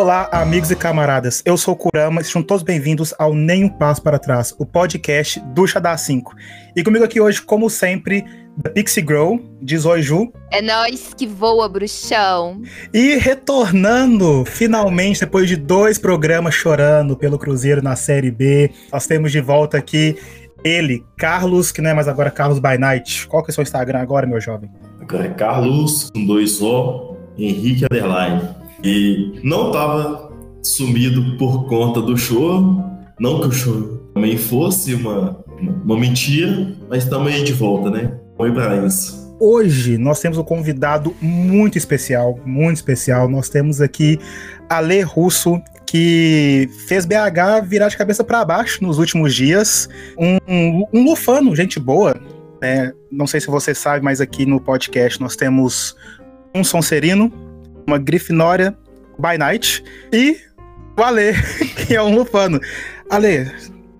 Olá, amigos e camaradas. Eu sou o Kurama e sejam todos bem-vindos ao Nem um Passo para Trás, o podcast do Xadá 5. E comigo aqui hoje, como sempre, da Pixie Grow, de Zoiju. É nós que voa, bruxão. E retornando, finalmente, depois de dois programas chorando pelo Cruzeiro na Série B, nós temos de volta aqui ele, Carlos, que não é mais agora Carlos by Night. Qual que é o seu Instagram agora, meu jovem? Agora é Carlos, com dois O, Henrique Underline. E não tava sumido por conta do show, não que o show também fosse uma, uma mentira, mas estamos aí de volta, né? Oi isso. Hoje nós temos um convidado muito especial, muito especial. Nós temos aqui Ale Russo, que fez BH virar de cabeça para baixo nos últimos dias. Um, um, um lufano, gente boa. Né? Não sei se você sabe, mas aqui no podcast nós temos um Sonserino, uma Grifinória by Night e o Ale, que é um Lufano. Ale,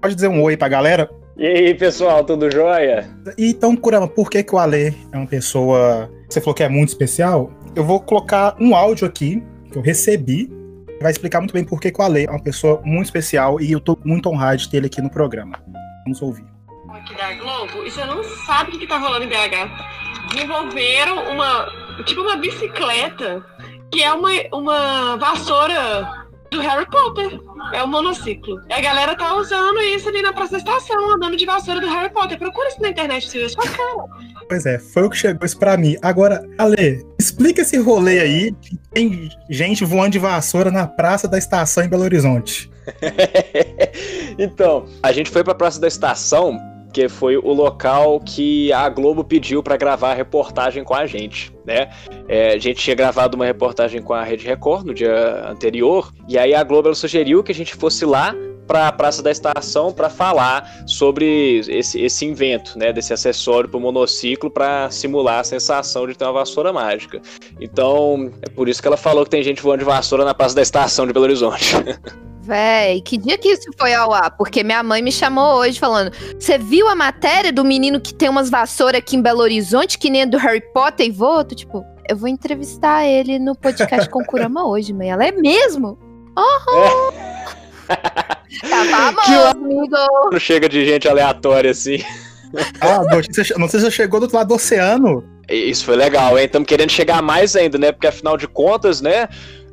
pode dizer um oi pra galera? E aí, pessoal, tudo jóia? E então, Kurama, por que, que o Ale é uma pessoa. Você falou que é muito especial? Eu vou colocar um áudio aqui que eu recebi. Vai explicar muito bem por que, que o Ale é uma pessoa muito especial e eu tô muito honrado de ter ele aqui no programa. Vamos ouvir. Aqui da Globo, e você não sabe o que tá rolando em BH. Desenvolveram uma. Tipo uma bicicleta que é uma, uma vassoura do Harry Potter. É um monociclo. E a galera tá usando isso ali na praça da estação, andando de vassoura do Harry Potter. Procura isso na internet, você vê sua cara. Pois é, foi o que chegou isso pra mim. Agora, Ale, explica esse rolê aí que tem gente voando de vassoura na praça da estação em Belo Horizonte. então, a gente foi pra praça da estação que foi o local que a Globo pediu para gravar a reportagem com a gente, né? É, a gente tinha gravado uma reportagem com a Rede Record no dia anterior, e aí a Globo sugeriu que a gente fosse lá para a Praça da Estação para falar sobre esse, esse invento, né, desse acessório para o monociclo para simular a sensação de ter uma vassoura mágica. Então, é por isso que ela falou que tem gente voando de vassoura na Praça da Estação de Belo Horizonte. Véi, que dia que isso foi ao ar? Porque minha mãe me chamou hoje falando: Você viu a matéria do menino que tem umas vassouras aqui em Belo Horizonte, que nem a do Harry Potter e voto? Tipo, eu vou entrevistar ele no podcast com Kurama hoje, mãe. Ela é mesmo? Uhum. É. tá famoso, amigo. Não chega de gente aleatória assim. Ah, notícia, não sei se já chegou do outro lado do oceano. Isso foi legal, hein? Estamos querendo chegar mais ainda, né? Porque afinal de contas, né?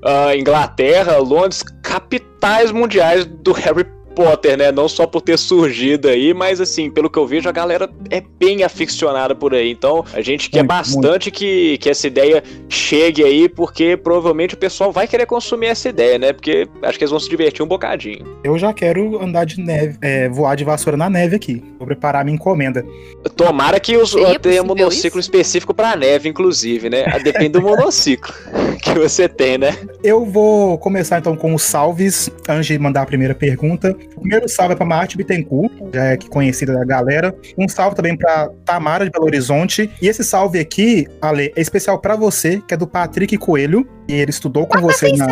Uh, Inglaterra, Londres, capitais mundiais do Harry Potter, né? Não só por ter surgido aí, mas assim, pelo que eu vejo, a galera é bem aficionada por aí. Então, a gente quer muito, bastante muito. Que, que essa ideia chegue aí, porque provavelmente o pessoal vai querer consumir essa ideia, né? Porque acho que eles vão se divertir um bocadinho. Eu já quero andar de neve, é, voar de vassoura na neve aqui. Vou preparar minha encomenda. Tomara que os, tenha um monociclo isso? específico pra neve, inclusive, né? Depende do monociclo que você tem, né? Eu vou começar então com os salves, antes de mandar a primeira pergunta. Primeiro salve é pra Marte Bittencourt, já é conhecida da galera. Um salve também pra Tamara de Belo Horizonte. E esse salve aqui, Ale, é especial para você, que é do Patrick Coelho. E ele estudou com ah, você na.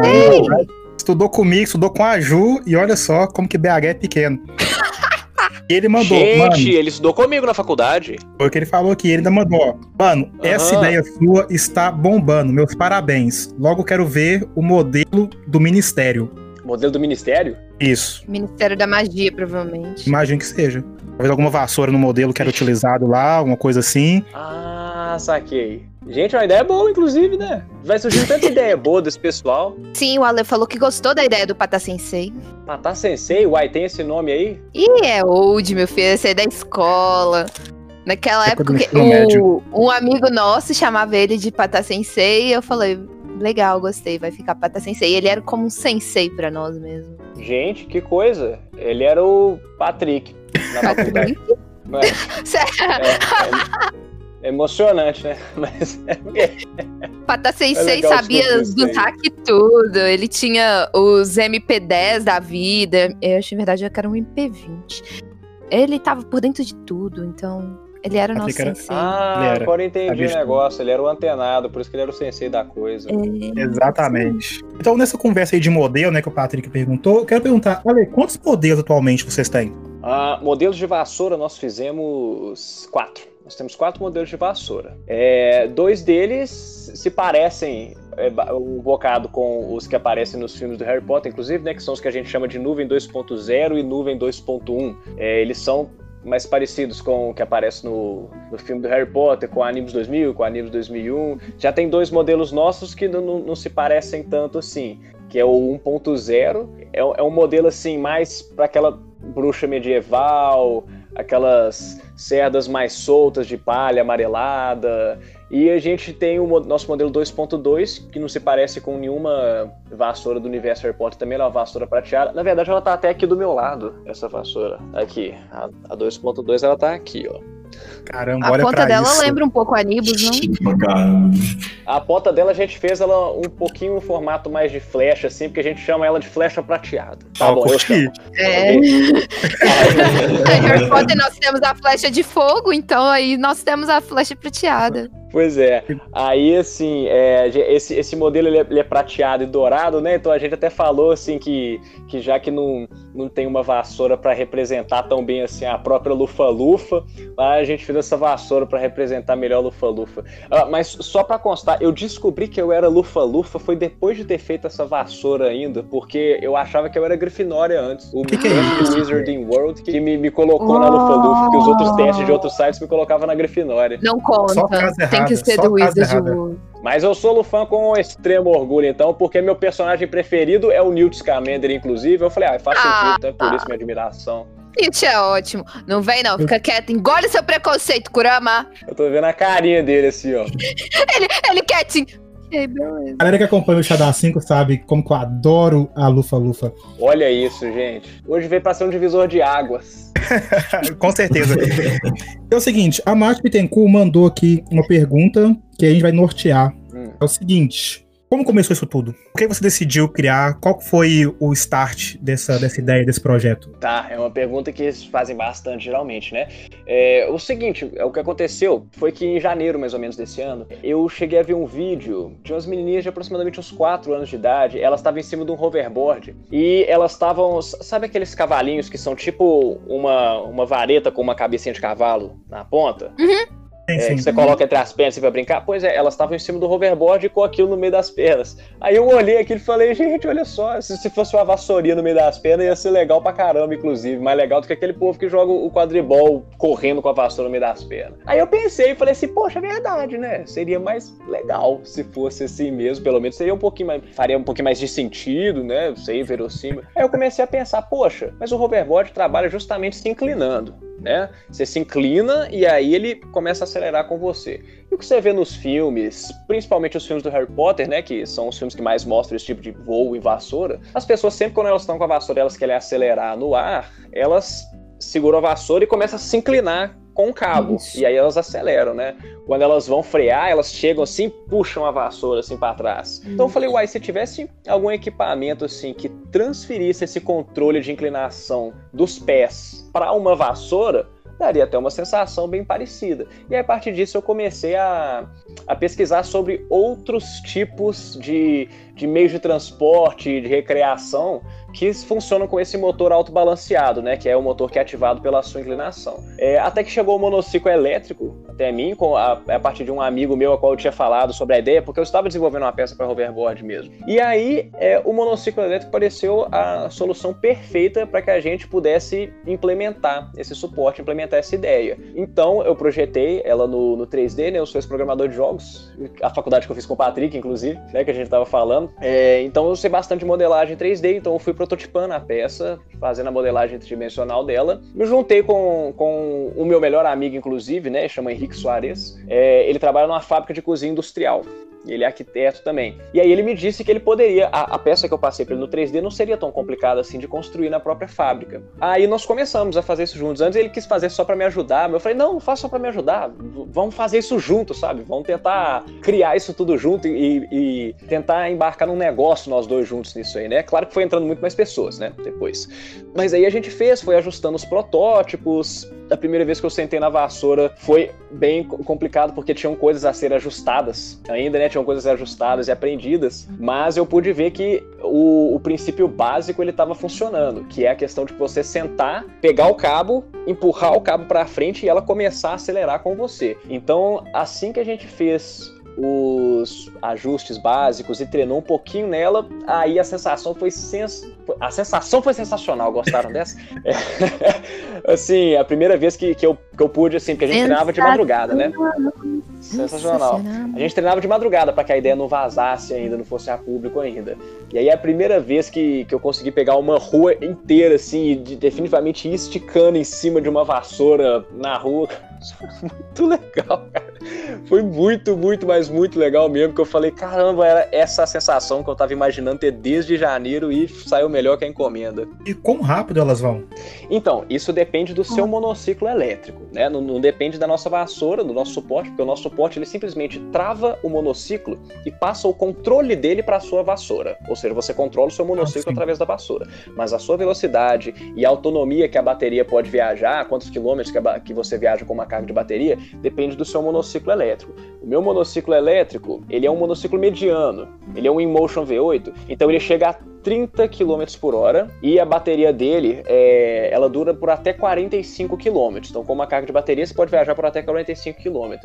Estudou comigo, estudou com a Ju, e olha só como que BH é pequeno. E ele mandou. Gente, mano, ele estudou comigo na faculdade. Foi o que ele falou aqui. Ele ainda mandou, ó. Mano, uhum. essa ideia sua está bombando. Meus parabéns. Logo quero ver o modelo do ministério. Modelo do ministério? Isso. Ministério da Magia, provavelmente. Imagino que seja. Talvez alguma vassoura no modelo que era utilizado lá, alguma coisa assim. Ah, saquei. Gente, é uma ideia boa, inclusive, né? Vai surgir tanta ideia boa desse pessoal. Sim, o Ale falou que gostou da ideia do Patá Sensei. Patá Sensei? Uai, tem esse nome aí? Ih, é old, meu filho. Esse é da escola. Naquela época, o, um amigo nosso chamava ele de Patá Sensei e eu falei, legal, gostei, vai ficar Patá Sensei. Ele era como um sensei para nós mesmo. Gente, que coisa. Ele era o Patrick na Patrick? É, é, é, emocionante, né? Mas é Pata Sensei é sabia do hack tudo. Ele tinha os MP10 da vida. Eu acho, na verdade, que era um MP20. Ele tava por dentro de tudo, então ele era o nosso era... sensei. Ah, era. agora entendi o negócio. Ele era o antenado, por isso que ele era o sensei da coisa. É... Exatamente. Então, nessa conversa aí de modelo, né, que o Patrick perguntou, eu quero perguntar, Ale, quantos modelos atualmente vocês têm? Uh, modelos de vassoura nós fizemos quatro. Nós temos quatro modelos de vassoura. É, dois deles se parecem é, um bocado com os que aparecem nos filmes do Harry Potter, inclusive, né, que são os que a gente chama de nuvem 2.0 e nuvem 2.1. É, eles são mais parecidos com o que aparece no, no filme do Harry Potter, com a Animus 2000, com a Animus 2001. Já tem dois modelos nossos que não, não se parecem tanto assim, que é o 1.0, é, é um modelo assim mais para aquela bruxa medieval, aquelas cerdas mais soltas de palha amarelada. E a gente tem o nosso modelo 2.2, que não se parece com nenhuma vassoura do universo Harry Potter, também é uma vassoura prateada. Na verdade, ela tá até aqui do meu lado, essa vassoura. Aqui. A, a 2.2 ela tá aqui, ó. Caramba, A olha ponta pra dela isso. lembra um pouco a Nibus, não? Caramba. A ponta dela a gente fez ela um pouquinho um formato mais de flecha, assim, porque a gente chama ela de flecha prateada. Tá bom, eu curti. chamo. É. Harry Potter nós temos a flecha de fogo, então aí nós temos a flecha prateada. Pois é. Aí, assim, é, esse, esse modelo ele é, ele é prateado e dourado, né? Então a gente até falou, assim, que, que já que não, não tem uma vassoura para representar tão bem, assim, a própria Lufa-Lufa, lá a gente fez essa vassoura para representar melhor a Lufa-Lufa. Ah, mas só para constar, eu descobri que eu era Lufa-Lufa foi depois de ter feito essa vassoura ainda, porque eu achava que eu era Grifinória antes. O Que que é do Wizarding World que me, me colocou na Lufa-Lufa, que os outros testes de outros sites me colocavam na Grifinória. Não conta. Só casa Tem errada, que ser do Wizard. World. Mas eu sou Lufan com extremo orgulho, então, porque meu personagem preferido é o Newt Scamander, inclusive. Eu falei, ah, faz Ah, sentido, então é por isso minha admiração. Isso é ótimo. Não vem não, fica quieto. Engole seu preconceito, Kurama. Eu tô vendo a carinha dele assim, ó. Ele, ele quietinho. Beleza. A galera que acompanha o Shadow 5 sabe como que eu adoro a Lufa Lufa. Olha isso, gente. Hoje veio pra ser um divisor de águas. Com certeza. É o seguinte, a Márcia Bittencourt mandou aqui uma pergunta que a gente vai nortear. Hum. É o seguinte, Como começou isso tudo? Por que você decidiu criar? Qual foi o start dessa, dessa ideia, desse projeto? Tá, é uma pergunta que eles fazem bastante, geralmente, né? É, o seguinte, o que aconteceu foi que em janeiro, mais ou menos, desse ano, eu cheguei a ver um vídeo de umas menininhas de aproximadamente uns 4 anos de idade, elas estavam em cima de um hoverboard, e elas estavam, sabe aqueles cavalinhos que são tipo uma, uma vareta com uma cabecinha de cavalo na ponta? Sim, É, sim. que você coloca entre as pernas assim, pra brincar. Pois é, elas estavam em cima do hoverboard e com aquilo no meio das pernas. Aí eu olhei aquilo e falei, gente, olha só, se, se fosse uma vassourinha no meio das pernas ia ser legal pra caramba, inclusive. Mais legal do que aquele povo que joga o quadribol correndo com a vassoura no meio das pernas. Aí eu pensei e falei assim, poxa, é verdade, né? Seria mais legal se fosse assim mesmo, pelo menos seria um pouquinho mais, faria um pouquinho mais de sentido, né? Sei, verossímil. Aí eu comecei a pensar, poxa, mas o hoverboard trabalha justamente se inclinando né? Você se inclina e aí ele começa a acelerar com você. E o que você vê nos filmes, principalmente os filmes do Harry Potter, né? Que são os filmes que mais mostram esse tipo de voo e vassoura. As pessoas, sempre quando elas estão com a vassoura elas querem acelerar no ar, elas seguram a vassoura e começam a se inclinar com o cabo. Isso. E aí elas aceleram, né? Quando elas vão frear, elas chegam assim, puxam a vassoura assim para trás. Então eu falei, uai, se tivesse algum equipamento assim que transferisse esse controle de inclinação dos pés para uma vassoura, daria até uma sensação bem parecida. E aí, a partir disso eu comecei a, a pesquisar sobre outros tipos de, de meios de transporte, de recreação que funcionam com esse motor autobalanceado, né? Que é o motor que é ativado pela sua inclinação. É, até que chegou o monociclo elétrico até mim, com a, a partir de um amigo meu a qual eu tinha falado sobre a ideia, porque eu estava desenvolvendo uma peça para hoverboard mesmo. E aí é, o monociclo elétrico pareceu a solução perfeita para que a gente pudesse implementar esse suporte, implementar essa ideia. Então eu projetei ela no, no 3D, né? Eu sou esse programador de jogos, a faculdade que eu fiz com o Patrick, inclusive, né? Que a gente estava falando. É, então eu sei bastante de modelagem 3D, então eu fui prototipando a peça, fazendo a modelagem tridimensional dela. Me juntei com, com o meu melhor amigo, inclusive, né? Chama Henrique Soares. É, ele trabalha numa fábrica de cozinha industrial. Ele é arquiteto também. E aí ele me disse que ele poderia. A, a peça que eu passei para ele no 3D não seria tão complicada assim de construir na própria fábrica. Aí nós começamos a fazer isso juntos. Antes ele quis fazer só para me ajudar, mas eu falei: não, não faça só para me ajudar. Vamos fazer isso junto, sabe? Vamos tentar criar isso tudo junto e, e tentar embarcar num negócio nós dois juntos nisso aí, né? Claro que foi entrando muito mais pessoas, né? Depois. Mas aí a gente fez, foi ajustando os protótipos. A primeira vez que eu sentei na vassoura foi bem co- complicado porque tinham coisas a ser ajustadas ainda, né? Tinham coisas ajustadas e aprendidas, mas eu pude ver que o, o princípio básico ele estava funcionando, que é a questão de você sentar, pegar o cabo, empurrar o cabo para frente e ela começar a acelerar com você. Então, assim que a gente fez os ajustes básicos e treinou um pouquinho nela, aí a sensação foi sens... a sensação foi sensacional. Gostaram dessa? É. assim, a primeira vez que, que, eu, que eu pude, assim, porque a gente treinava de madrugada, né? Sensacional. A gente treinava de madrugada para que a ideia não vazasse ainda, não fosse a público ainda. E aí a primeira vez que, que eu consegui pegar uma rua inteira, assim, de, definitivamente esticando em cima de uma vassoura na rua. muito legal, cara. Foi muito, muito, mas muito legal mesmo. Que eu falei, caramba, era essa sensação que eu tava imaginando ter desde janeiro e saiu melhor que a encomenda. E quão rápido elas vão? Então, isso depende do seu monociclo elétrico, né? Não, não depende da nossa vassoura, do nosso suporte, porque o nosso suporte ele simplesmente trava o monociclo e passa o controle dele para a sua vassoura. Ou seja, você controla o seu monociclo ah, através da vassoura. Mas a sua velocidade e a autonomia que a bateria pode viajar, quantos quilômetros que, que você viaja com uma carga de bateria, depende do seu monociclo elétrico. O meu monociclo elétrico, ele é um monociclo mediano, ele é um InMotion V8, então ele chega a 30 km por hora e a bateria dele é, ela dura por até 45 km. Então, com uma carga de bateria, você pode viajar por até 45 km.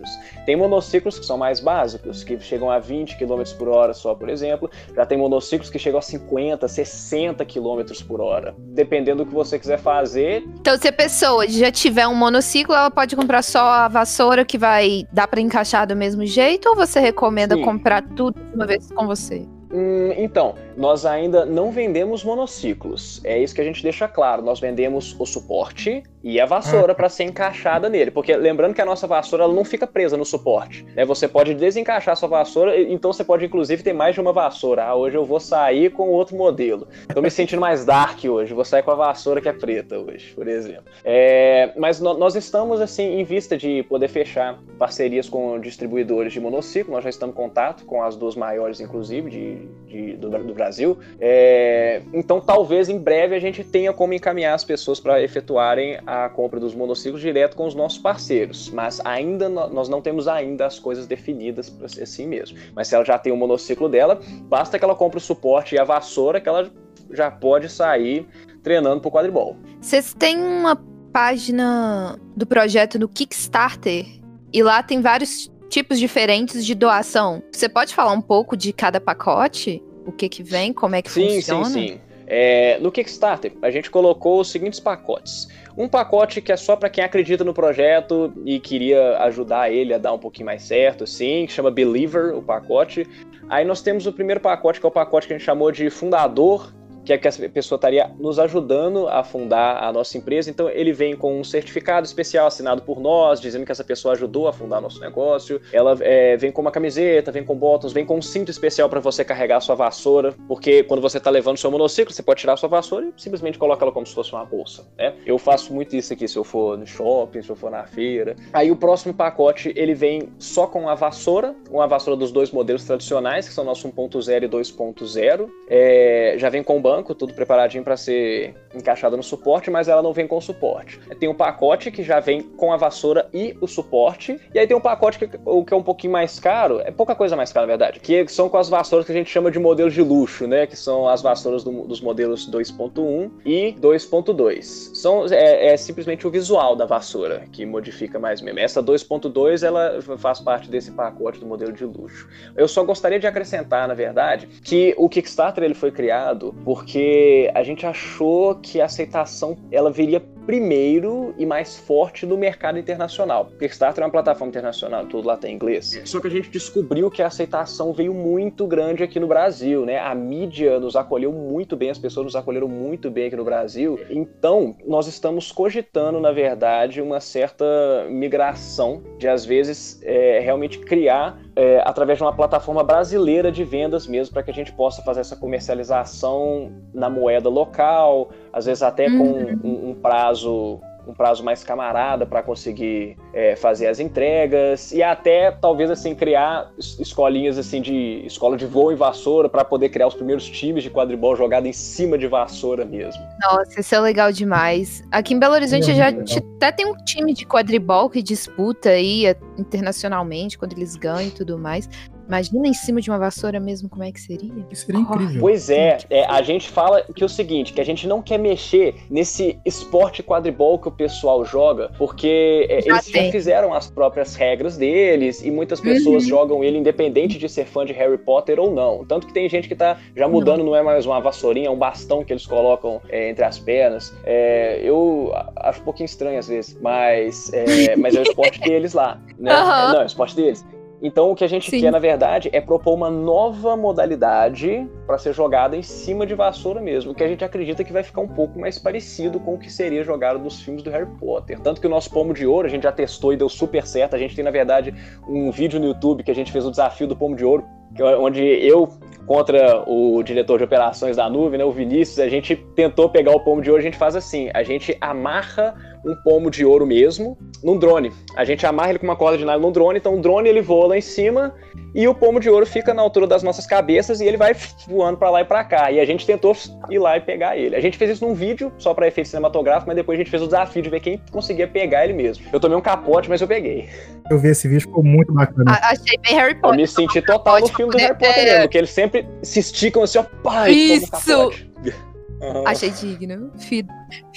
Tem monociclos que são mais básicos, que chegam a 20 km por hora só, por exemplo. Já tem monociclos que chegam a 50, 60 km por hora, dependendo do que você quiser fazer. Então, se a pessoa já tiver um monociclo, ela pode comprar só a vassoura que vai dar para encaixar do mesmo jeito ou você recomenda Sim. comprar tudo de uma vez com você? Hum, então, nós ainda não vendemos monociclos. É isso que a gente deixa claro. Nós vendemos o suporte e a vassoura para ser encaixada nele. Porque lembrando que a nossa vassoura ela não fica presa no suporte. Né? Você pode desencaixar sua vassoura, então você pode inclusive ter mais de uma vassoura. Ah, hoje eu vou sair com outro modelo. Tô me sentindo mais dark hoje. Vou sair com a vassoura que é preta hoje, por exemplo. É, mas no, nós estamos assim em vista de poder fechar parcerias com distribuidores de monociclo. Nós já estamos em contato com as duas maiores, inclusive, de de, do, do, Brasil. É, então, talvez em breve a gente tenha como encaminhar as pessoas para efetuarem a compra dos monociclos direto com os nossos parceiros. Mas ainda nós não temos ainda as coisas definidas para ser assim mesmo. Mas se ela já tem o monociclo dela, basta que ela compre o suporte e a vassoura que ela já pode sair treinando para o quadribol. Vocês têm uma página do projeto no Kickstarter e lá tem vários tipos diferentes de doação. Você pode falar um pouco de cada pacote? O que que vem? Como é que sim, funciona? Sim, sim, sim. É, no Kickstarter, a gente colocou os seguintes pacotes. Um pacote que é só para quem acredita no projeto e queria ajudar ele a dar um pouquinho mais certo, sim, que chama Believer, o pacote. Aí nós temos o primeiro pacote, que é o pacote que a gente chamou de Fundador, que é que essa pessoa estaria nos ajudando a fundar a nossa empresa. Então, ele vem com um certificado especial assinado por nós, dizendo que essa pessoa ajudou a fundar nosso negócio. Ela é, vem com uma camiseta, vem com botões, vem com um cinto especial para você carregar a sua vassoura, porque quando você está levando seu monociclo, você pode tirar a sua vassoura e simplesmente coloca ela como se fosse uma bolsa. Né? Eu faço muito isso aqui se eu for no shopping, se eu for na feira. Aí o próximo pacote ele vem só com a vassoura, uma vassoura dos dois modelos tradicionais, que são nosso 1.0 e 2.0. É, já vem com banco banco, tudo preparadinho para ser encaixado no suporte, mas ela não vem com suporte. Tem um pacote que já vem com a vassoura e o suporte, e aí tem um pacote que, o que é um pouquinho mais caro, é pouca coisa mais cara na verdade, que são com as vassouras que a gente chama de modelos de luxo, né? Que são as vassouras do, dos modelos 2.1 e 2.2. São é, é, simplesmente o visual da vassoura que modifica mais mesmo. Essa 2.2 ela faz parte desse pacote do modelo de luxo. Eu só gostaria de acrescentar, na verdade, que o Kickstarter ele foi criado porque a gente achou que a aceitação ela viria primeiro e mais forte no mercado internacional. Porque Kickstarter é uma plataforma internacional, tudo lá tem inglês. Só que a gente descobriu que a aceitação veio muito grande aqui no Brasil, né? A mídia nos acolheu muito bem, as pessoas nos acolheram muito bem aqui no Brasil. Então, nós estamos cogitando, na verdade, uma certa migração de, às vezes, é, realmente criar é, através de uma plataforma brasileira de vendas mesmo, para que a gente possa fazer essa comercialização na moeda local, às vezes até com uhum. um, um prazo um prazo mais camarada para conseguir é, fazer as entregas e até talvez assim criar escolinhas assim de escola de voo e vassoura para poder criar os primeiros times de quadribol jogado em cima de vassoura mesmo. Nossa, isso é legal demais. Aqui em Belo Horizonte é já até tem um time de quadribol que disputa aí internacionalmente quando eles ganham e tudo mais. Imagina em cima de uma vassoura mesmo, como é que seria? Isso seria incrível. Pois é, é, a gente fala que é o seguinte, que a gente não quer mexer nesse esporte quadribol que o pessoal joga, porque é, Já eles já tem. fizeram as próprias regras deles e muitas pessoas Uhum. jogam ele independente de ser fã de Harry Potter ou não. Tanto que tem gente que tá já mudando, não, é mais uma vassourinha, é um bastão que eles colocam é, entre as pernas. É, eu acho um pouquinho estranho às vezes, mas é, mas é o esporte deles lá, né? É, não, é o esporte deles. Então o que a gente Sim. quer, na verdade, é propor uma nova modalidade para ser jogada em cima de vassoura mesmo, que a gente acredita que vai ficar um pouco mais parecido com o que seria jogado nos filmes do Harry Potter. Tanto que o nosso pomo de ouro a gente já testou e deu super certo. A gente tem, na verdade, um vídeo no YouTube que a gente fez o desafio do pomo de ouro, é onde eu contra o diretor de operações da nuvem, né, o Vinícius, a gente tentou pegar o pomo de ouro, a gente faz assim, a gente amarra um pomo de ouro mesmo num drone. A gente amarra ele com uma corda de nylon num drone, então o drone ele voa lá em cima e o pomo de ouro fica na altura das nossas cabeças e ele vai voando pra lá e pra cá. E a gente tentou ir lá e pegar ele. A gente fez isso num vídeo, só pra efeito cinematográfico, mas depois a gente fez o desafio de ver quem conseguia pegar ele mesmo. Eu tomei um capote, mas eu peguei. Eu vi esse vídeo, ficou muito bacana. A- achei bem Harry Eu Potter. me senti total no filme do Harry Potter é. mesmo, que eles sempre se esticam assim, ó, pai, Isso! toma um capote. Aham. Achei digno. Fi-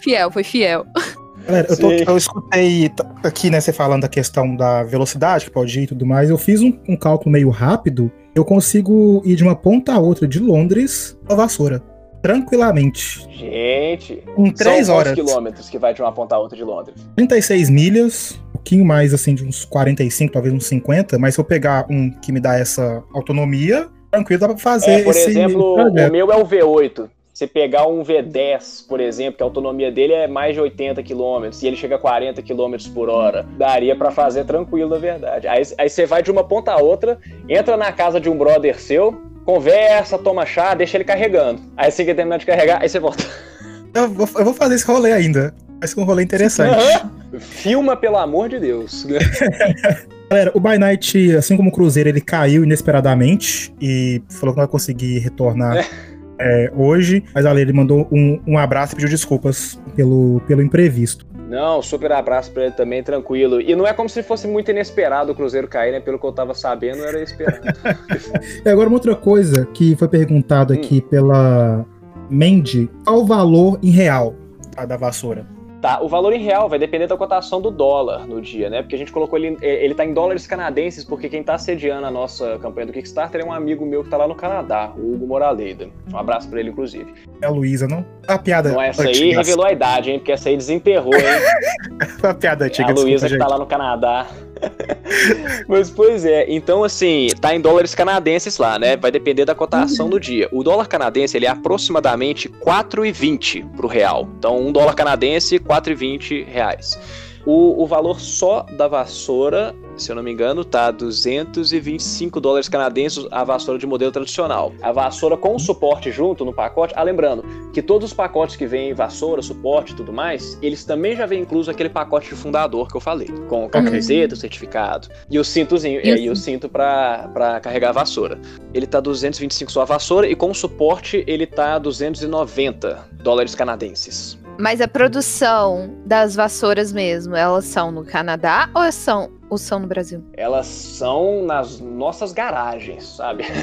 Fiel, foi fiel. Galera, eu, tô- eu escutei aqui, né, você falando da questão da velocidade, que pode ir e tudo mais. Eu fiz um, um cálculo meio rápido. Eu consigo ir de uma ponta a outra de Londres a vassoura. Tranquilamente. Gente, Em três são horas. quantos quilômetros que vai de uma ponta a outra de Londres? 36 milhas. Um pouquinho mais, assim, de uns 45, talvez uns 50. Mas se eu pegar um que me dá essa autonomia, tranquilo, dá pra fazer É, por esse exemplo, trajeto. o meu é o V8. Se pegar um V10, por exemplo, que a autonomia dele é mais de 80 km e ele chega a 40 km por hora, daria pra fazer tranquilo, na verdade. Aí, aí você vai de uma ponta a outra, entra na casa de um brother seu, conversa, toma chá, deixa ele carregando. Aí você quer terminar de carregar, aí você volta. Eu vou, eu vou fazer esse rolê ainda. Vai ser um rolê interessante. Filma, pelo amor de Deus. Galera, o By Night, assim como o Cruzeiro, ele caiu inesperadamente e falou que não vai conseguir retornar é, hoje. Mas ali ele mandou um, um abraço e pediu desculpas pelo, pelo imprevisto. Não, super abraço pra ele também, tranquilo. E não é como se fosse muito inesperado o Cruzeiro cair, né? Pelo que eu tava sabendo, era esperado. E agora uma outra coisa que foi perguntado aqui Hum. pela Mandy. Qual o valor em real tá, da vassoura? Tá, o valor em real vai depender da cotação do dólar no dia, né? Porque a gente colocou ele, eh, ele tá em dólares canadenses, porque quem tá sediando a nossa campanha do Kickstarter é um amigo meu que tá lá no Canadá, o Hugo Moraleida. Um abraço pra ele, inclusive. É a Luísa, não? A piada Então essa aí antiga. revelou a idade, hein? Porque essa aí desenterrou, hein? A piada antiga, a desculpa, Luísa que gente. tá lá no Canadá. Mas, pois é, então assim, tá em dólares canadenses lá, né? Vai depender da cotação do dia. O dólar canadense, ele é aproximadamente 4,20 pro real. Então, um dólar canadense, 4,20 reais. O, o valor só da vassoura, se eu não me engano, tá 225 dólares canadenses a vassoura de modelo tradicional. A vassoura com suporte junto no pacote. Ah, lembrando que todos os pacotes que vêm vassoura, suporte e tudo mais, eles também já vêm incluso aquele pacote de fundador que eu falei, com camiseta, certificado e o cintozinho, E e, o aí o cinto pra, pra carregar a vassoura. Ele tá 225 só a vassoura e com suporte ele tá 290 dólares canadenses. Mas a produção das vassouras mesmo, elas são no Canadá ou são, ou são no Brasil? elas são nas nossas garagens, sabe?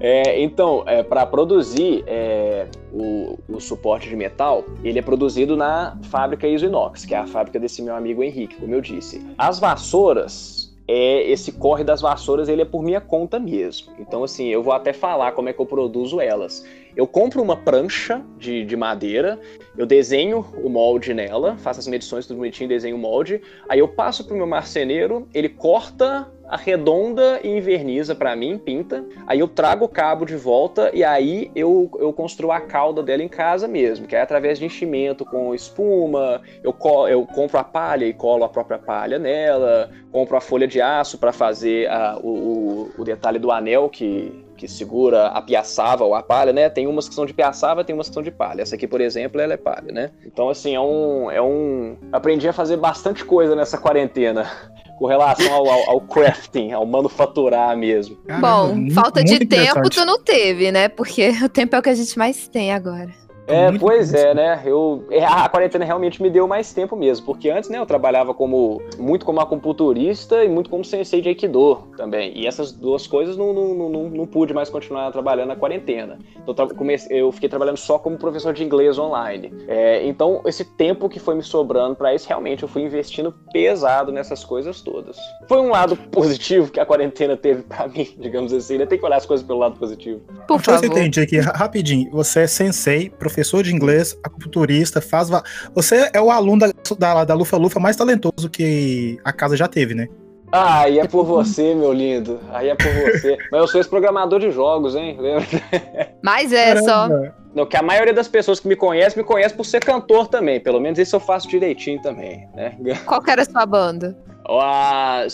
É, então, para produzir é, o, o suporte de metal, ele é produzido na fábrica Isoinox, que é a fábrica desse meu amigo Henrique, como eu disse. As vassouras, é, esse corre das vassouras, ele é por minha conta mesmo. Então, assim, eu vou até falar como é que eu produzo elas. Eu compro uma prancha de, de madeira, eu desenho o molde nela, faço as medições tudo bonitinho, desenho o molde, aí eu passo pro meu marceneiro, ele corta arredonda e inverniza pra mim, pinta. Aí eu trago o cabo de volta e aí eu, eu construo a cauda dela em casa mesmo, que é através de enchimento com espuma. Eu, co- eu compro a palha e colo a própria palha nela. Compro a folha de aço para fazer a- o, o, o detalhe do anel que, que segura a piaçava ou a palha, né? Tem umas que são de piaçava, tem umas que são de palha. Essa aqui, por exemplo, ela é palha, né? Então, assim, é um. É um... Aprendi a fazer bastante coisa nessa quarentena. Com relação ao, ao, ao crafting, ao manufaturar mesmo. Caramba, Bom, muito- falta de tempo tu não teve, né? Porque o tempo é o que a gente mais tem agora. É, Muito pois difícil. é, né? Eu, é, a quarentena realmente me deu mais tempo mesmo, porque antes, né, eu trabalhava como muito como acupunturista e muito como sensei de Aikido também. E essas duas coisas não, não, não, não, pude mais continuar trabalhando na quarentena. Então comecei- eu fiquei trabalhando só como professor de inglês online. É, então, esse tempo que foi me sobrando pra isso, realmente eu fui investindo pesado nessas coisas todas. Foi um lado positivo que a quarentena teve pra mim, digamos assim, né? Tem que olhar as coisas pelo lado positivo. Por Deixa eu favor. entendi aqui ra- rapidinho. Você é sensei, professor de inglês, acupunturista, faz. va- Você é o aluno da, da, da Lufa Lufa mais talentoso que a casa já teve, né? Ah, aí é por você, meu lindo. Aí é por você. Mas eu sou esse programador de jogos, hein? Lembra? Mas é só. Não, que a maioria das pessoas que me conhecem, me conhece por ser cantor também. Pelo menos isso eu faço direitinho também, né? Qual que era a sua banda? Ah,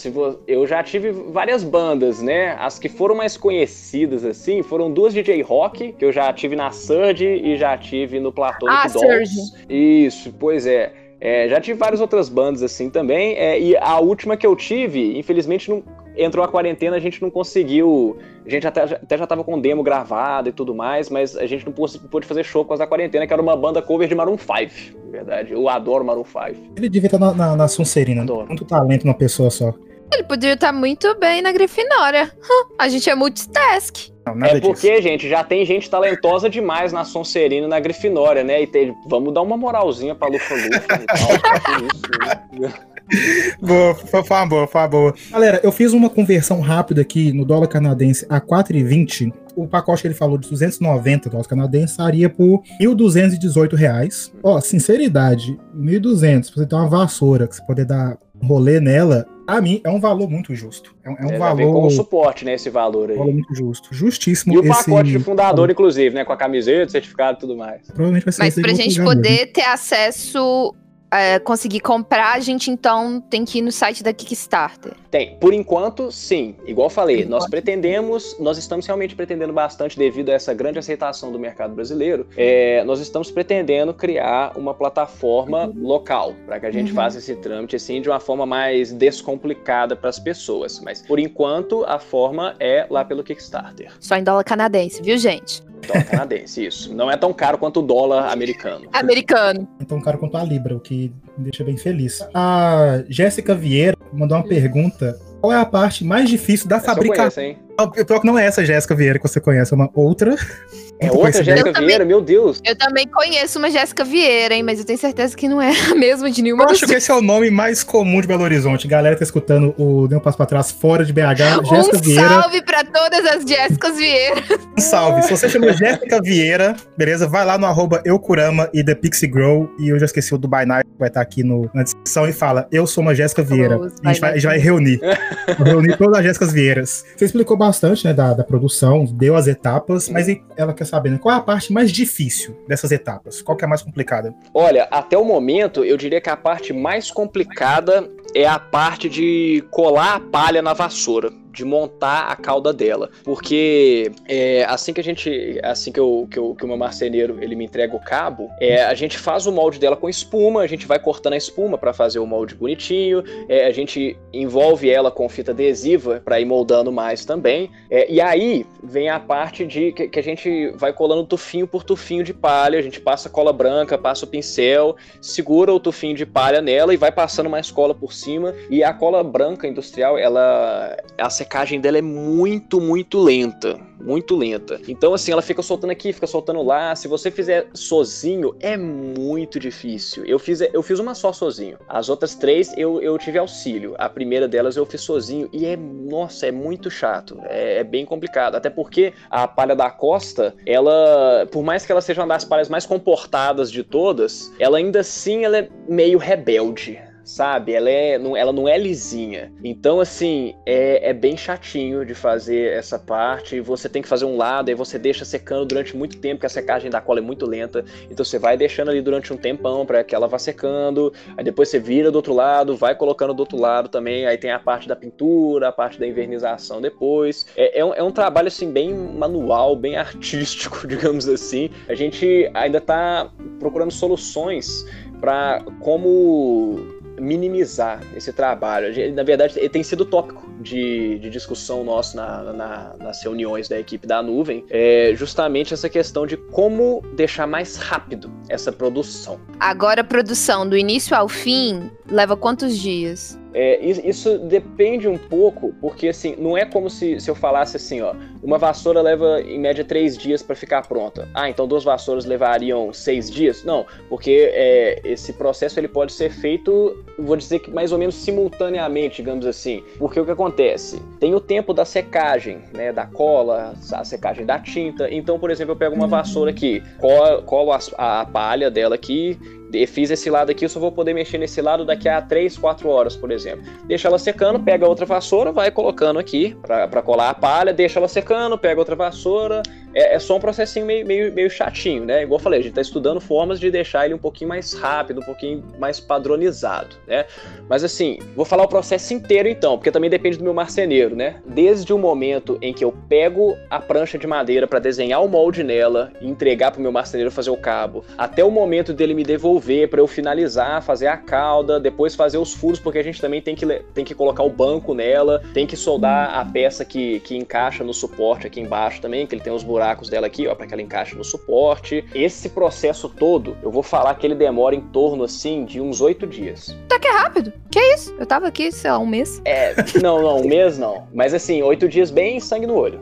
Eu já tive várias bandas, né? As que foram mais conhecidas, assim, foram duas DJ Rock, que eu já tive na Surge e já tive no Platonic Ah, Dolls. Isso, pois é. É, já tive várias outras bandas assim também. é, e a última que eu tive, infelizmente, não, entrou a quarentena, a gente não conseguiu. A gente até, até já tava com demo gravado e tudo mais, mas a gente não pôde, fazer show por causa da quarentena, que era uma banda cover de Maroon 5, na verdade. Eu adoro Maroon 5. Ele devia estar na, na, na Sonserina. Adoro. Muito talento numa pessoa só. Ele podia estar muito bem na Grifinória. A gente é multitask. Não, é porque, disso. gente, já tem gente talentosa demais na Sonserina e na Grifinória, né? E tem- vamos dar uma moralzinha pra Lufa Lufa e tal. que isso, né? Boa, foi foi uma boa, foi uma boa. Galera, eu fiz uma conversão rápida aqui no dólar canadense a 4,20. O pacote que ele falou de 290 dólares canadenses estaria por 1.218 reais. Ó, sinceridade, 1.200, pra você ter uma vassoura, que você poder dar um rolê nela, pra mim é um valor muito justo. É um, é um É, vem valor, como suporte, né, esse valor aí. valor muito justo. Justíssimo E o esse... pacote de fundador, inclusive, né? Com a camiseta, certificado e tudo mais. Provavelmente vai ser Mas pra gente mesmo. poder ter acesso, é, conseguir comprar, a gente então tem que ir no site da Kickstarter. Tem. Por enquanto, sim. Igual falei, nós pretendemos, nós estamos realmente pretendendo bastante devido a essa grande aceitação do mercado brasileiro. é, nós estamos pretendendo criar uma plataforma local para que a gente Uhum. faça esse trâmite assim de uma forma mais descomplicada para as pessoas. Mas por enquanto a forma é lá pelo Kickstarter. Só em dólar canadense, viu, gente? Dólar canadense, isso. Não é tão caro quanto o dólar americano. Americano. Então, cara, quanto a Libra, o que me deixa bem feliz. A Jéssica Vieira mandou uma pergunta. Qual é a parte mais difícil da Essa fabricação? O pior que não é essa Jéssica Vieira que você conhece, é uma outra. É outra. Jéssica Vieira, meu Deus. Eu também conheço uma Jéssica Vieira, hein? Mas eu tenho certeza que não é a mesma de nenhuma Eu acho que esse é o nome mais comum de Belo Horizonte. Galera tá escutando o Deu um Passo Pra Trás fora de BH. Jéssica Um Vieira, salve pra todas as Jéssicas Vieira. um salve. Se você chama Jéssica Vieira, beleza? Vai lá no arroba Eucurama e The Pixie Grow. E eu já esqueci o do By Night, que vai estar aqui no- na descrição. E fala, eu sou uma Jéssica Vieira. E a gente vai, a gente vai reunir. Reunir todas as Jéssicas Vieiras. Você explicou bastante, né, da, da produção, deu as etapas, mas ela quer saber, né, qual é a parte mais difícil dessas etapas? Qual que é a mais complicada? Olha, até o momento, eu diria que a parte mais complicada é a parte de colar a palha na vassoura, de montar a cauda dela. Porque é, assim que a gente. Assim que, eu, que, eu- que o meu marceneiro ele me entrega o cabo, é, a gente faz o molde dela com espuma, a gente vai cortando a espuma para fazer o molde bonitinho, é, a gente envolve ela com fita adesiva para ir moldando mais também. É, e aí vem a parte de que, que a gente vai colando tufinho por tufinho de palha, a gente passa cola branca, passa o pincel, segura o tufinho de palha nela e vai passando mais cola por cima. E a cola branca industrial, ela a secagem dela é muito, muito lenta, muito lenta. Então assim, ela fica soltando aqui, fica soltando lá. Se você fizer sozinho, é muito difícil. Eu fiz eu fiz uma só sozinho. As outras três eu, eu tive auxílio. A primeira delas eu fiz sozinho e é, nossa, é muito chato. É, é bem complicado, até porque a palha da costa, ela, por mais que ela seja uma das palhas mais comportadas de todas, ela ainda assim ela é meio rebelde. Sabe, ela, é, não, ela não é lisinha. Então, assim, é, é bem chatinho de fazer essa parte. Você tem que fazer um lado, aí você deixa secando durante muito tempo, porque a secagem da cola é muito lenta. Então, você vai deixando ali durante um tempão para que ela vá secando. Aí depois você vira do outro lado, vai colocando do outro lado também. Aí tem a parte da pintura, a parte da invernização depois. É, é, um, é um trabalho, assim, bem manual, bem artístico, digamos assim. A gente ainda tá procurando soluções para como minimizar esse trabalho. Na verdade, ele tem sido tópico de, de discussão nosso na, na, nas reuniões da equipe da nuvem é justamente essa questão de como deixar mais rápido essa produção. Agora a produção do início ao fim leva quantos dias? É, isso depende um pouco, porque assim, não é como se, se eu falasse assim, ó, uma vassoura leva em média três dias para ficar pronta. Ah, então duas vassouras levariam seis dias? Não, porque é, esse processo ele pode ser feito, vou dizer que mais ou menos simultaneamente, digamos assim. Porque o que acontece? Tem o tempo da secagem, né, da cola, a secagem da tinta. Então, por exemplo, eu pego uma vassoura aqui, colo, a, a palha dela aqui, fiz esse lado aqui, eu só vou poder mexer nesse lado daqui a 3, 4 horas, por exemplo. Deixa ela secando, pega outra vassoura, vai colocando aqui para colar a palha, deixa ela secando, pega outra vassoura. É, é só um processinho meio, meio, meio chatinho, né? Igual eu falei, a gente está estudando formas de deixar ele um pouquinho mais rápido, um pouquinho mais padronizado, né? Mas assim, vou falar o processo inteiro então, porque também depende do meu marceneiro, né? Desde o momento em que eu pego a prancha de madeira para desenhar o molde nela e entregar para o meu marceneiro fazer o cabo, até o momento dele me devolver para eu finalizar, fazer a cauda, depois fazer os furos, porque a gente também tem que, tem que colocar o banco nela, tem que soldar a peça que, que encaixa no suporte aqui embaixo também, que ele tem os buracos dela aqui, ó, para que ela encaixe no suporte. Esse processo todo, eu vou falar que ele demora em torno, assim, de uns oito dias. Tá que é rápido. Que isso? Eu tava aqui, sei lá, um mês. É, não, não, um mês não. Mas assim, oito dias bem sangue no olho.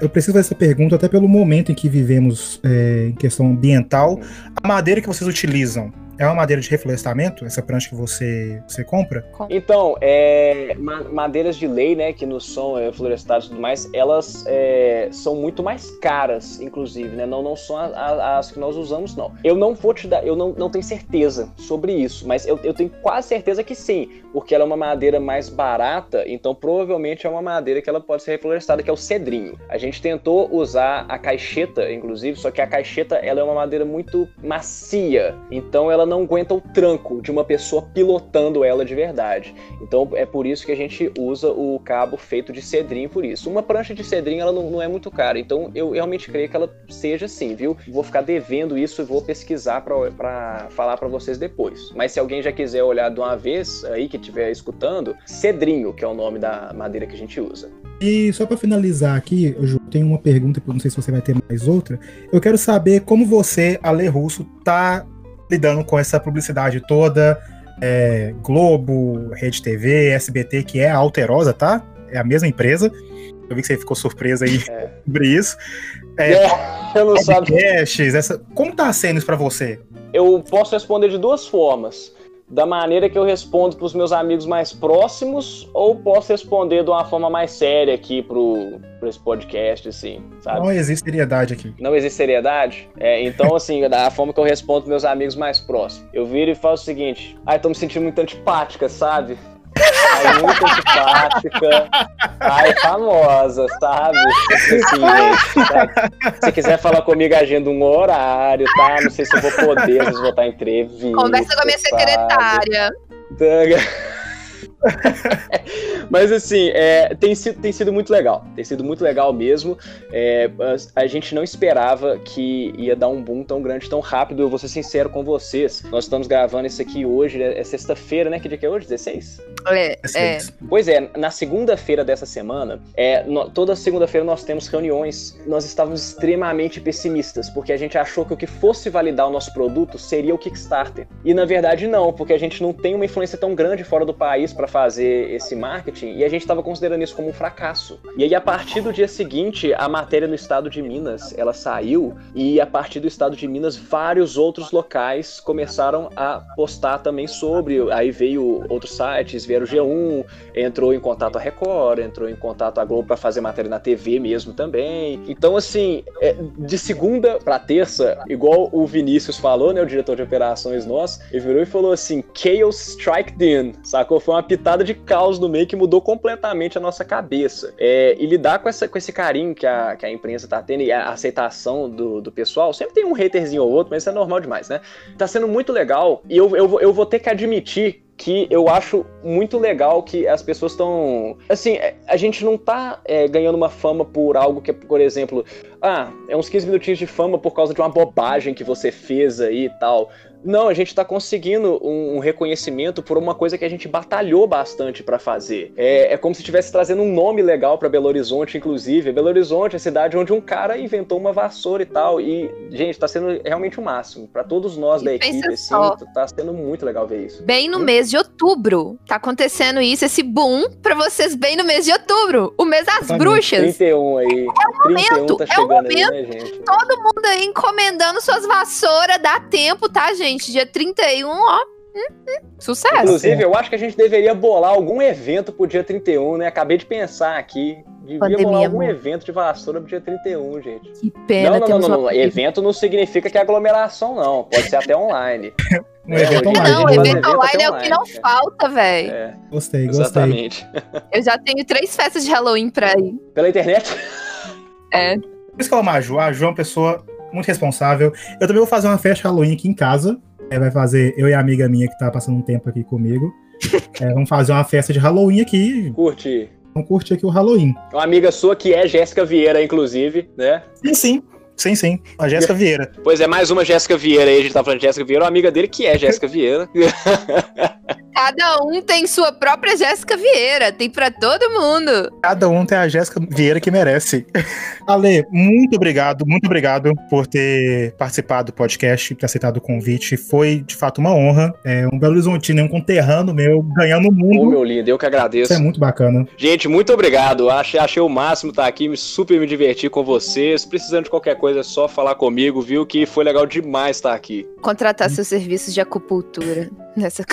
eu preciso fazer essa pergunta até pelo momento em que vivemos é, em questão ambiental. A madeira que vocês utilizam é uma madeira de reflorestamento, essa prancha que você, você compra? Então, é, madeiras de lei, né, que não são é, florestadas e tudo mais, elas é, são muito mais caras, inclusive, né? Não, não são as, as, que nós usamos, não. Eu não vou te dar, eu não, não tenho certeza sobre isso, mas eu, eu tenho quase certeza que sim, porque ela é uma madeira mais barata, então provavelmente é uma madeira que ela pode ser reflorestada, que é o cedrinho. A gente tentou usar a caixeta, inclusive, só que a caixeta ela é uma madeira muito macia, então ela não aguenta o tranco de uma pessoa pilotando ela de verdade. Então é por isso que a gente usa o cabo feito de cedrinho por isso. Uma prancha de cedrinho ela não, não é muito cara, então eu realmente creio que ela seja assim, viu? Vou ficar devendo isso e vou pesquisar para falar para vocês depois. Mas se alguém já quiser olhar de uma vez aí que estiver escutando, cedrinho, que é o nome da madeira que a gente usa. E só para finalizar aqui, eu tenho uma pergunta, não sei se você vai ter mais outra. Eu quero saber como você, Ale Russo, tá lidando com essa publicidade toda. É, Globo, Rede TV, SBT, que é a Alterosa, tá? É a mesma empresa. Eu vi que você ficou surpresa aí é. sobre isso. É, é eu não podcasts, essa... Como tá sendo isso pra você? Eu posso responder de duas formas da maneira que eu respondo para os meus amigos mais próximos ou posso responder de uma forma mais séria aqui pro, pro esse podcast, assim, sabe? Não existe seriedade aqui. Não existe seriedade? É, então, assim, da forma que eu respondo pros meus amigos mais próximos. Eu viro e falo o seguinte, ai, tô me sentindo muito antipática, sabe? Ai, muito antipática. Ai, famosa, sabe? Assim, gente, tá? Se quiser falar comigo, agenda um horário, tá? Não sei se eu vou poder, às vezes vou estar em entrevista. Conversa com a minha secretária. Sabe? Mas assim, é, tem, sido, tem sido muito legal. Tem sido muito legal mesmo. É, a, a, gente não esperava que ia dar um boom tão grande, tão rápido. Eu vou ser sincero com vocês. Nós estamos gravando isso aqui hoje, né? é sexta-feira, né? Que dia que é hoje? 16? É. é. Pois é, na segunda-feira dessa semana, é, no, toda segunda-feira nós temos reuniões. Nós estávamos extremamente pessimistas, porque a gente achou que o que fosse validar o nosso produto seria o Kickstarter. E na verdade não, porque a gente não tem uma influência tão grande fora do país para fazer esse marketing e a gente estava considerando isso como um fracasso. E aí, a partir do dia seguinte, a matéria no estado de Minas ela saiu e a partir do estado de Minas, vários outros locais começaram a postar também sobre. Aí veio outros sites, vieram o G1, entrou em contato a Record, entrou em contato a Globo para fazer matéria na TV mesmo também. Então, assim, é, de segunda para terça, igual o Vinícius falou, né, o diretor de operações nosso, ele virou e falou assim: Chaos Strike Then, sacou? Foi uma pitada de caos no meio que mudou completamente a nossa cabeça. É, e lidar com, essa, com esse carinho que a, que a imprensa tá tendo e a aceitação do, do pessoal, sempre tem um haterzinho ou outro, mas isso é normal demais, né? Tá sendo muito legal e eu, eu, eu vou ter que admitir que eu acho muito legal que as pessoas estão. Assim, é, a gente não tá é, ganhando uma fama por algo que, por exemplo, ah, é uns 15 minutinhos de fama por causa de uma bobagem que você fez aí e tal. Não, a gente tá conseguindo um, um reconhecimento por uma coisa que a gente batalhou bastante para fazer. É, é, como se estivesse trazendo um nome legal para Belo Horizonte, inclusive. Belo Horizonte é a cidade onde um cara inventou uma vassoura e tal. E, gente, tá sendo realmente o máximo. para todos nós E da equipe, assim, tá sendo muito legal ver isso. Bem no mês de outubro. Tá acontecendo isso, esse boom, pra vocês bem no mês de outubro. O mês das Exatamente. bruxas. 31 aí. 31 momento, tá é o chegando aí, né, gente? Todo mundo aí encomendando suas vassouras. Dá tempo, tá, gente? Dia 31, ó. Hum, hum, sucesso. Inclusive, eu acho que a gente deveria bolar algum evento pro dia 31, né? Acabei de pensar aqui. Devia Pandemia, bolar algum amor. evento de vassoura pro dia 31, gente. Que pena, não, não, não, não, uma não. Evento não significa que é aglomeração, não. Pode ser até online. Um evento hoje em online. Não, evento evento online é o que não online, falta, velho. É, Gostei, gostei. exatamente. Eu já tenho três festas de Halloween pra ir. Pela internet? É. Por isso que eu amo a Ju. A Ju é uma pessoa muito responsável. Eu também vou fazer uma festa Halloween aqui em casa. É, vai fazer eu e a amiga minha que tá passando um tempo aqui comigo. É, vamos fazer uma festa de Halloween aqui. Curte. Vamos curtir aqui o Halloween. Uma amiga sua que é Jéssica Vieira, inclusive, né? Sim, sim. Sim, sim. A Jéssica Vieira. Pois é, mais uma Jéssica Vieira aí. A gente tá falando de Jéssica Vieira, uma amiga dele que é Jéssica Vieira. Cada um tem sua própria Jéssica Vieira. Tem pra todo mundo. Cada um tem a Jéssica Vieira que merece. Ale, muito obrigado, muito obrigado por ter participado do podcast, ter aceitado o convite. Foi, de fato, uma honra. É um Belo Horizontino, um conterrâneo meu, ganhando o Ô, mundo. meu lindo, eu que agradeço. Isso é muito bacana. Gente, muito obrigado. Achei, achei o máximo estar aqui, me super me diverti com vocês. Precisando de qualquer coisa, é só falar comigo, viu? Que foi legal demais estar aqui. Contratar seus serviços de acupuntura nessa,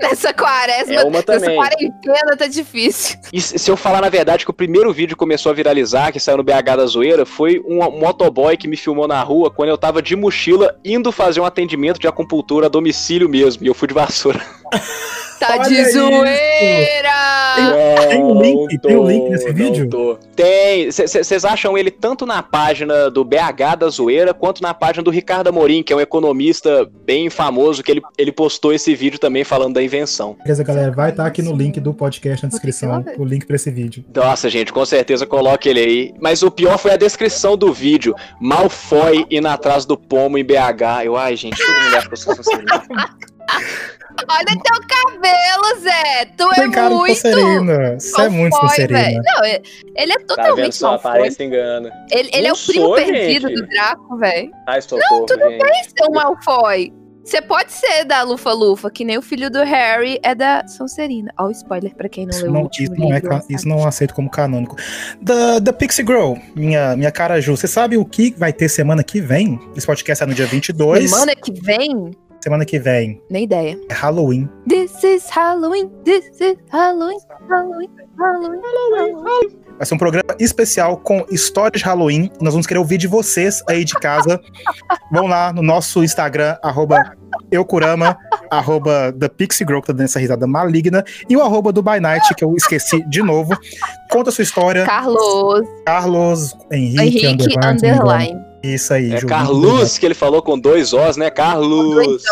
nessa quaresma. É uma Nessa quarentena tá difícil. E se eu falar na verdade que o primeiro vídeo começou a viralizar, que saiu no BH da Zoeira, foi um motoboy que me filmou na rua quando eu tava de mochila indo fazer um atendimento de acupuntura a domicílio mesmo. E eu fui de vassoura. Tá Olha de isso. Zoeira! Tem um link? Tem um link nesse vídeo? tô. Tem. Vocês acham ele tanto na página do BH da Zoeira quanto na página do Ricardo Amorim, que é um economista bem famoso, que ele, ele postou esse vídeo também falando da invenção. Beleza, galera? Vai estar aqui no link do podcast na descrição, o link pra esse vídeo. Nossa, gente, com certeza coloque ele aí. Mas o pior foi a descrição do vídeo. Malfoy indo atrás do pomo em BH. Eu, ai, gente, todo mundo acha que eu sou. Olha teu cabelo, Zé! Tu é Tem cara de muito. Sonserina. Você é muito Malfoy, Sonserina. Não, ele é Tá vendo totalmente só? Malfoy. Aparência engana. Ele, ele é Não o primo sou, perdido gente. do Draco, velho. Ai, socorro, gente. Seu Malfoy. Você pode ser da Lufa-Lufa, que nem o filho do Harry é da Sonserina. Ó, o spoiler pra quem não Isso leu o não, último isso, não é, isso não aceito como canônico. Da, da Pixie Girl, minha, minha cara Ju, você sabe o que vai ter semana que vem? Esse podcast é no dia 22. Semana que vem? Semana que vem Nem ideia. é Halloween. This is Halloween, this is Halloween, Halloween, Halloween, Halloween. Vai ser um programa especial com histórias de Halloween. Nós vamos querer ouvir de vocês aí de casa. Vão lá no nosso Instagram, arroba eucurama, arroba Pixie Girl, que tá dando essa risada maligna, e o arroba do By Night, que eu esqueci de novo. Conta a sua história, Carlos, Carlos Henrique, Henrique, underline, underline. Isso aí, É. Carlos, que ele falou com dois Os, né? Carlos.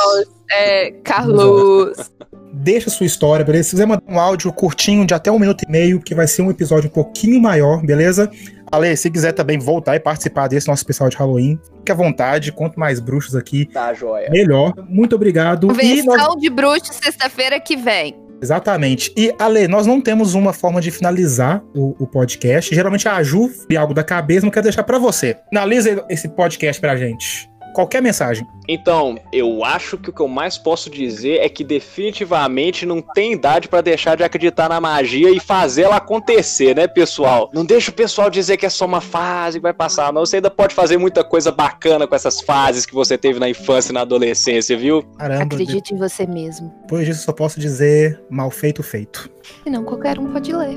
É, Carlos. Deixa sua história, beleza? Se quiser mandar um áudio curtinho de até um minuto e meio, que vai ser um episódio um pouquinho maior, beleza? Ale, se quiser também voltar e participar desse nosso especial de Halloween, fique à vontade. Quanto mais bruxos aqui, Tá, joia. melhor. Muito obrigado. E nós- Convenção de bruxo sexta-feira que vem. Exatamente. E, Ale, nós não temos uma forma de finalizar o, o podcast. Geralmente a Ju tem algo da cabeça, não quero deixar pra você. Finaliza esse podcast pra gente. Qualquer mensagem. Então, eu acho que o que eu mais posso dizer é que definitivamente não tem idade pra deixar de acreditar na magia e fazer ela acontecer, né, pessoal? Não deixa o pessoal dizer que é só uma fase que vai passar, não. Você ainda pode fazer muita coisa bacana com essas fases que você teve na infância e na adolescência, viu? Caramba, Acredite em você mesmo. depois disso só posso dizer mal feito, feito. E não qualquer um pode ler.